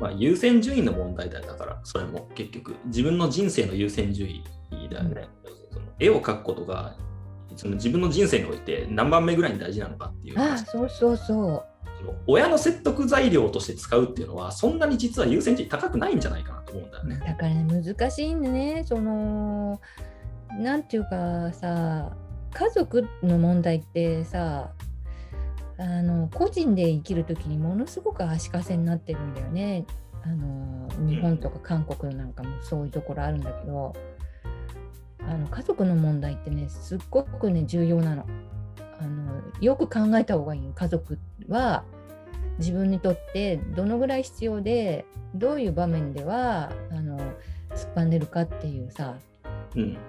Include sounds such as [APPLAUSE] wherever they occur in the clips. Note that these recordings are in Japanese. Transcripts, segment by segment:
まあ、優先順位の問題だよだからそれも結局。自分の人生の優先順位だよね、その絵を描くことがその自分の人生において何番目ぐらいに大事なのかっていうあ話。そうそうそう。親の説得材料として使うっていうのはそんなに実は優先順位高くないんじゃないかなと思うんだよね。だからね難しいんでね。そのなんていうかさ家族の問題ってさあの個人で生きる時にものすごく足かせになってるんだよね。あの日本とか韓国なんかもそういうところあるんだけど。あの家族の問題ってねすっごくね重要なの。あのよく考えた方がいいよ家族は自分にとってどのぐらい必要でどういう場面ではあの突っ張んでるかっていうさ、うん、だか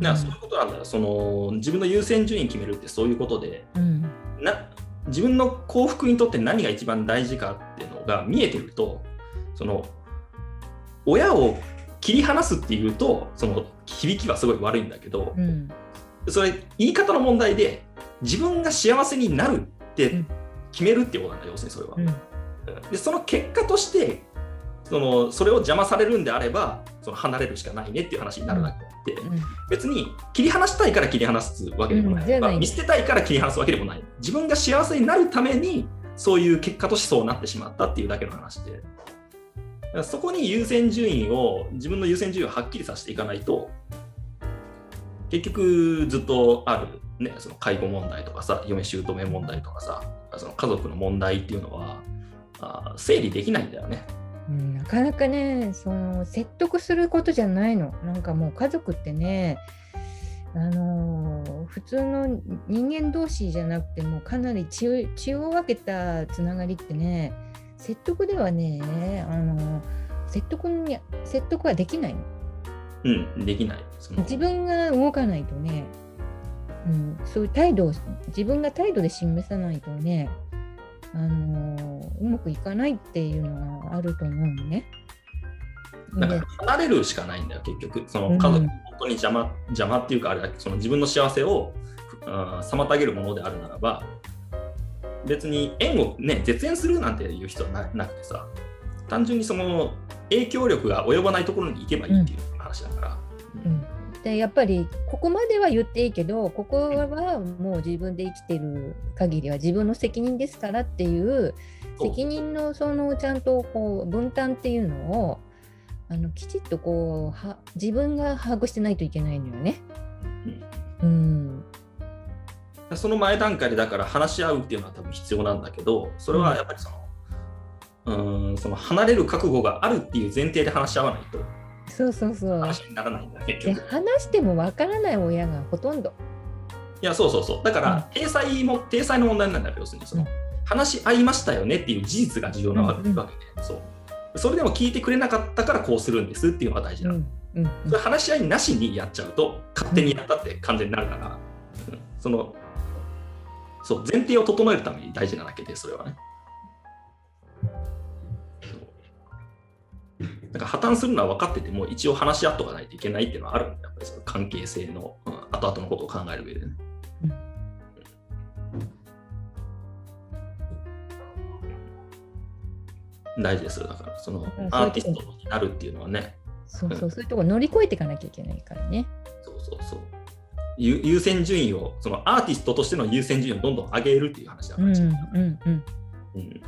らそういうことなんだ。よその自分の優先順位決めるってそういうことで。うん。な自分の幸福にとって何が一番大事かっていうのが見えてるとその親を切り離すっていうとその響きはすごい悪いんだけどうん。それ言い方の問題で自分が幸せになるって決めるっていうことなんだ要するにそれは。うん。でその結果としてそのそれを邪魔されるんであればその離れるしかないねっていう話になるだけで、別に切り離したいから切り離すわけでもない,、うん。ない。見捨てたいから切り離すわけでもない。自分が幸せになるためにそういう結果としてそうなってしまったっていうだけの話で。そこに優先順位を自分の優先順位をはっきりさせていかないと結局ずっとある、ね、その介護問題とかさ嫁姑問題とかさその家族の問題っていうのはあ整理できないんだよね。うんなかなかねその説得することじゃないの。なんかもう家族ってねあのー普通の人間同士じゃなくてもかなり血を分けたつながりってね説得ではね、あのー説得に説得はできないの。うん、できない。自分が動かないとね、うん、そういう態度を自分が態度で示さないとね、あのーうまくいかないっていうのがあると思うのね。でだから離れるしかないんだよ、結局。そうんの家族、本当に邪魔邪魔っていうか、あれだその自分の幸せを妨げるものであるならば、別に縁をね、絶縁するなんていう人はななくてさ、単純にその影響力が及ばないところに行けばいいっていう話だから。うんでやっぱりここまでは言っていいけどここはもう自分で生きてる限りは自分の責任ですからっていう責任のそのちゃんとこう分担っていうのをあのきちっとこうは自分が把握してないといけないのよね。うん。その前段階でだから話し合うっていうのは多分必要なんだけど、それはやっぱりその、うーん、その離れる覚悟があるっていう前提で話し合わないとそうそうそう。話にならないんだ、結で局。話してもわからない親がほとんど。いや、そうそうそう。だから、体裁も、体裁の問題なんだよ、要するに。そのうん話し合いましたよねっていう事実が重要なわけで、うんそう。それでも聞いてくれなかったからこうするんですっていうのが大事なの。うんうんそれ話し合いなしにやっちゃうと、勝手にやったって完全になるから、うんその、そう、前提を整えるために大事なだけで、それはね。そうだから破綻するのは分かってても、一応話し合っとかないといけないっていうのはあるんだやっぱりその関係性の、うん、後々のことを考える上でね。大事ですよ。だから、そのんアーティストになるっていうのはね、そうそう、そういうところ乗り越えていかなきゃいけないからね。そうそうそう。優優先順位を、そのアーティストとしての優先順位をどんどん上げるっていう話だから、うんうんうんうん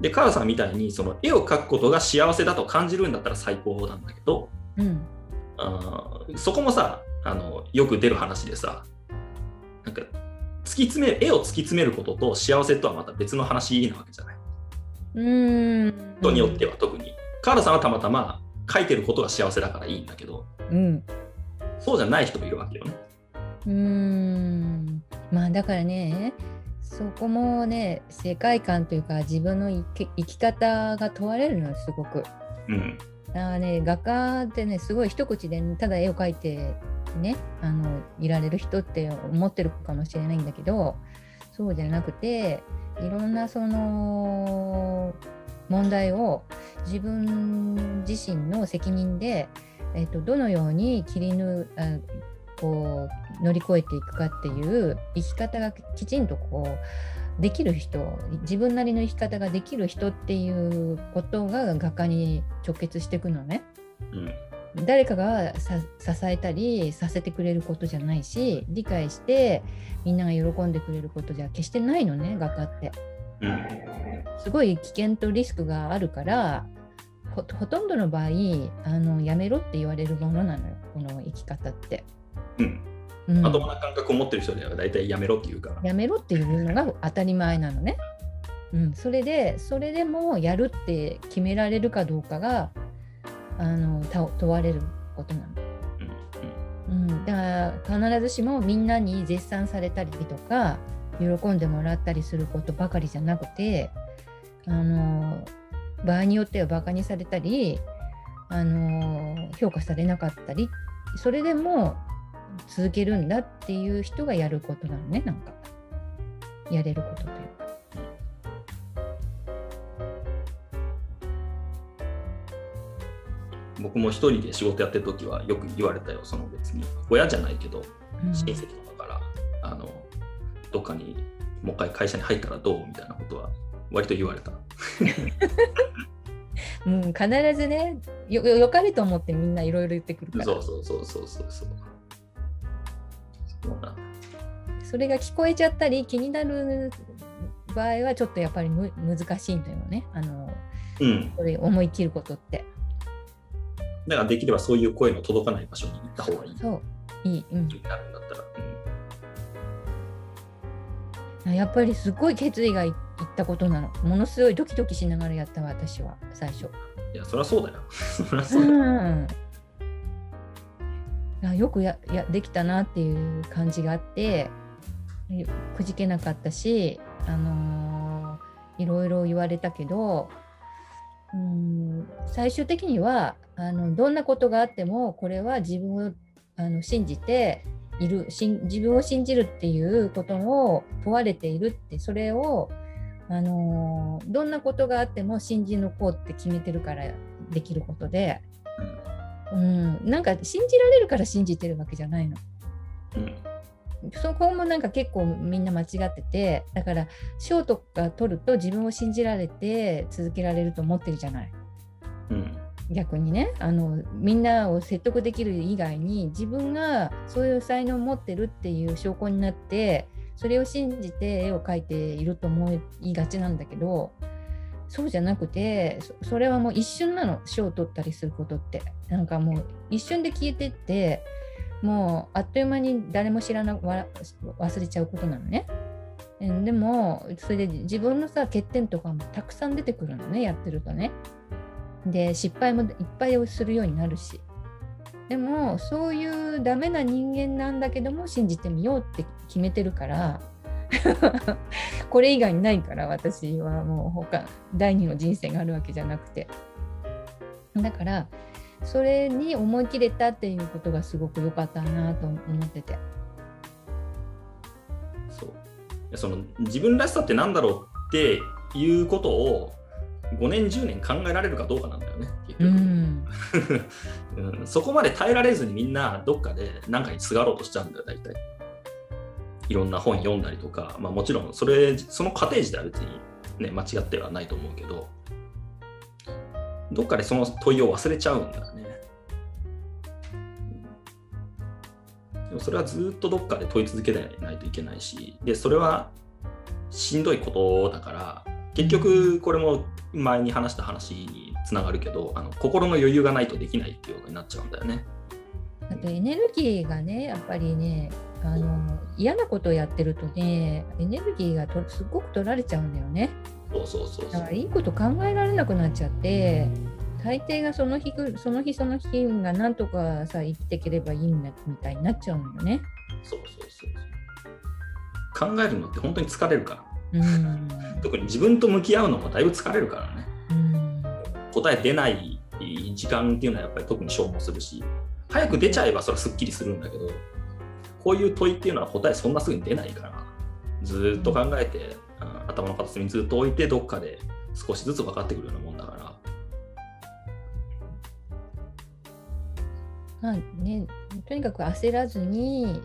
で、カーさんみたいにその絵を描くことが幸せだと感じるんだったら最高なんだけど、うんあーそこもさあの、よく出る話でさ、なんか突き詰める、絵を突き詰めることと幸せとはまた別の話なわけじゃない？うん。人によっては特に。カールさんはたまたま描いてることが幸せだからいいんだけど、うん。そうじゃない人もいるわけよね。うーんまあだからねそこもね世界観というか自分の生き生き方が問われるのよすごく。うん。だからね画家ってねすごい一口でただ絵を描いてねあのいられる人って思ってるかもしれないんだけどそうじゃなくていろんなその問題を自分自身の責任で、えっとどのように切り抜あこう乗り越えていくかっていう生き方がきちんとこうできる人自分なりの生き方ができる人っていうことが画家に直結していくのね。うん誰かがさ支えたりさせてくれることじゃないし理解してみんなが喜んでくれることじゃ決してないのね画家って。うんすごい危険とリスクがあるからほほとんどの場合あのやめろって言われるものなのよこの生き方って。うんうんまともな感覚を持ってる人では大体やめろって言うから。やめろっていうのが当たり前なのね。うん、それでそれでもやるって決められるかどうかがあのた問われることなの。うんうん、だから必ずしもみんなに絶賛されたりとか喜んでもらったりすることばかりじゃなくてあの場合によってはバカにされたりあの評価されなかったりそれでも続けるんだっていう人がやることなのねなんかやれることというか。僕も一人で仕事やってる時はよく言われたよ、その別に。親じゃないけど、うん親戚とかから、あの、どっかにもう一回会社に入ったらどうみたいなことは割と言われた。[LAUGHS] うん、必ずねよよよかれと思ってみんないろいろ言ってくるからそうそうそうそうそうそう。そうだそれが聞こえちゃったり気になる場合はちょっとやっぱりむ難しいんだよねあのうん。それ思い切ることってだからできればそういう声の届かない場所に行った方がいい。そういい、うんなるんだったら。あ、やっぱりすごい決意がいいったことなのものすごいドキドキしながらやったわ私は最初うん、いや、そりゃそうだよ。[LAUGHS] そりゃうそうだよ。んあよくややできたなっていう感じがあってくじけなかったし、あのーいろいろ言われたけどうん最終的にはあのどんなことがあってもこれは自分をあの信じている自分を信じるっていうことを問われているってそれを、あのーどんなことがあっても信じ抜こうって決めてるからできることで。うん、なんか信じられるから信じてるわけじゃないの。うん。そこもなんか結構みんな間違っててだから賞とか取ると自分を信じられて続けられると思ってるじゃないうん。逆にねあのみんなを説得できる以外に自分がそういう才能を持ってるっていう証拠になってそれを信じて絵を描いていると思いがちなんだけどそうじゃなくてそれはもう一瞬なの賞を取ったりすることってなんかもう一瞬で消えてってもうあっという間に誰も知らなわ忘れちゃうことなのね。でもそれで自分のさ欠点とかもたくさん出てくるのねやってるとね。で失敗もいっぱいするようになるし。でもそういうダメな人間なんだけども信じてみようって決めてるから [LAUGHS] これ以外にないから私はもう他第二の人生があるわけじゃなくて。だからそれに思い切れたっていうことがすごく良かったなと思ってて。そう。でその自分らしさってなんだろうっていうことを5年10年考えられるかどうかなんだよね結局、うん。[LAUGHS] うん。そこまで耐えられずにみんなどっかで何かにすがろうとしちゃうんだよ大体いろんな本読んだりとか、まあ、もちろんそれその過程自体は別に、ね、間違ってはないと思うけどどっかでその問いを忘れちゃうんだよねでもそれはずっとどっかで問い続けないといけないしでそれはしんどいことだから結局これも前に話した話につながるけどあの心の余裕がないとできないっていうことになっちゃうんだよね。あとエネルギーがねやっぱりねあの嫌なことをやってるとねエネルギーがとすごく取られちゃうんだよね。そうそうそうだからいいこと考えられなくなっちゃって大抵がその日ぐその日その日がなんとかさ生きていければいいんだみたいになっちゃうのよね。そうそうそうそう。考えるのって本当に疲れるから。うん。[LAUGHS] 特に自分と向き合うのもだいぶ疲れるからね。うん。答え出ない時間っていうのはやっぱり特に消耗するし早く出ちゃえばそれはすっきりするんだけどこういう問いっていうのは答えそんなすぐに出ないからずっと考えて、あ頭の片隅にずっと置いてどっかで少しずつ分かってくるようなもんだから。まあね、とにかく焦らずに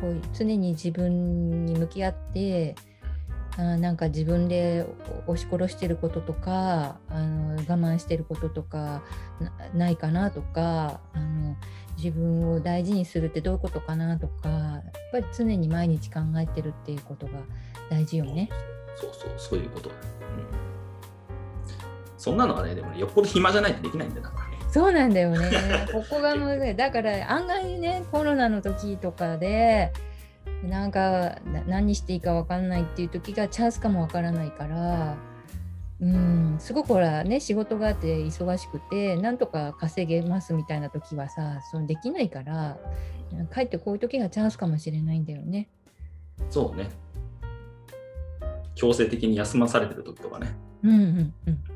こう常に自分に向き合ってあなんか自分で押し殺してることとかあの我慢してることとかないかなとかあの自分を大事にするってどういうことかなとかやっぱり常に毎日考えてるっていうことが大事よね。そうそうそういうこと、うん、そんなのはねでも、ね、よっぽど暇じゃないとできないんだよそうなんだよね。[LAUGHS] ここがむずい。だから案外ねコロナの時とかでなんか何していいか分かんないっていう時がチャンスかも分からないからうんすごくほらね仕事があって忙しくてなんとか稼げますみたいな時はさそのできないからかえってこういう時がチャンスかもしれないんだよね。そうね強制的に休まされてる時とかね。うんうんうん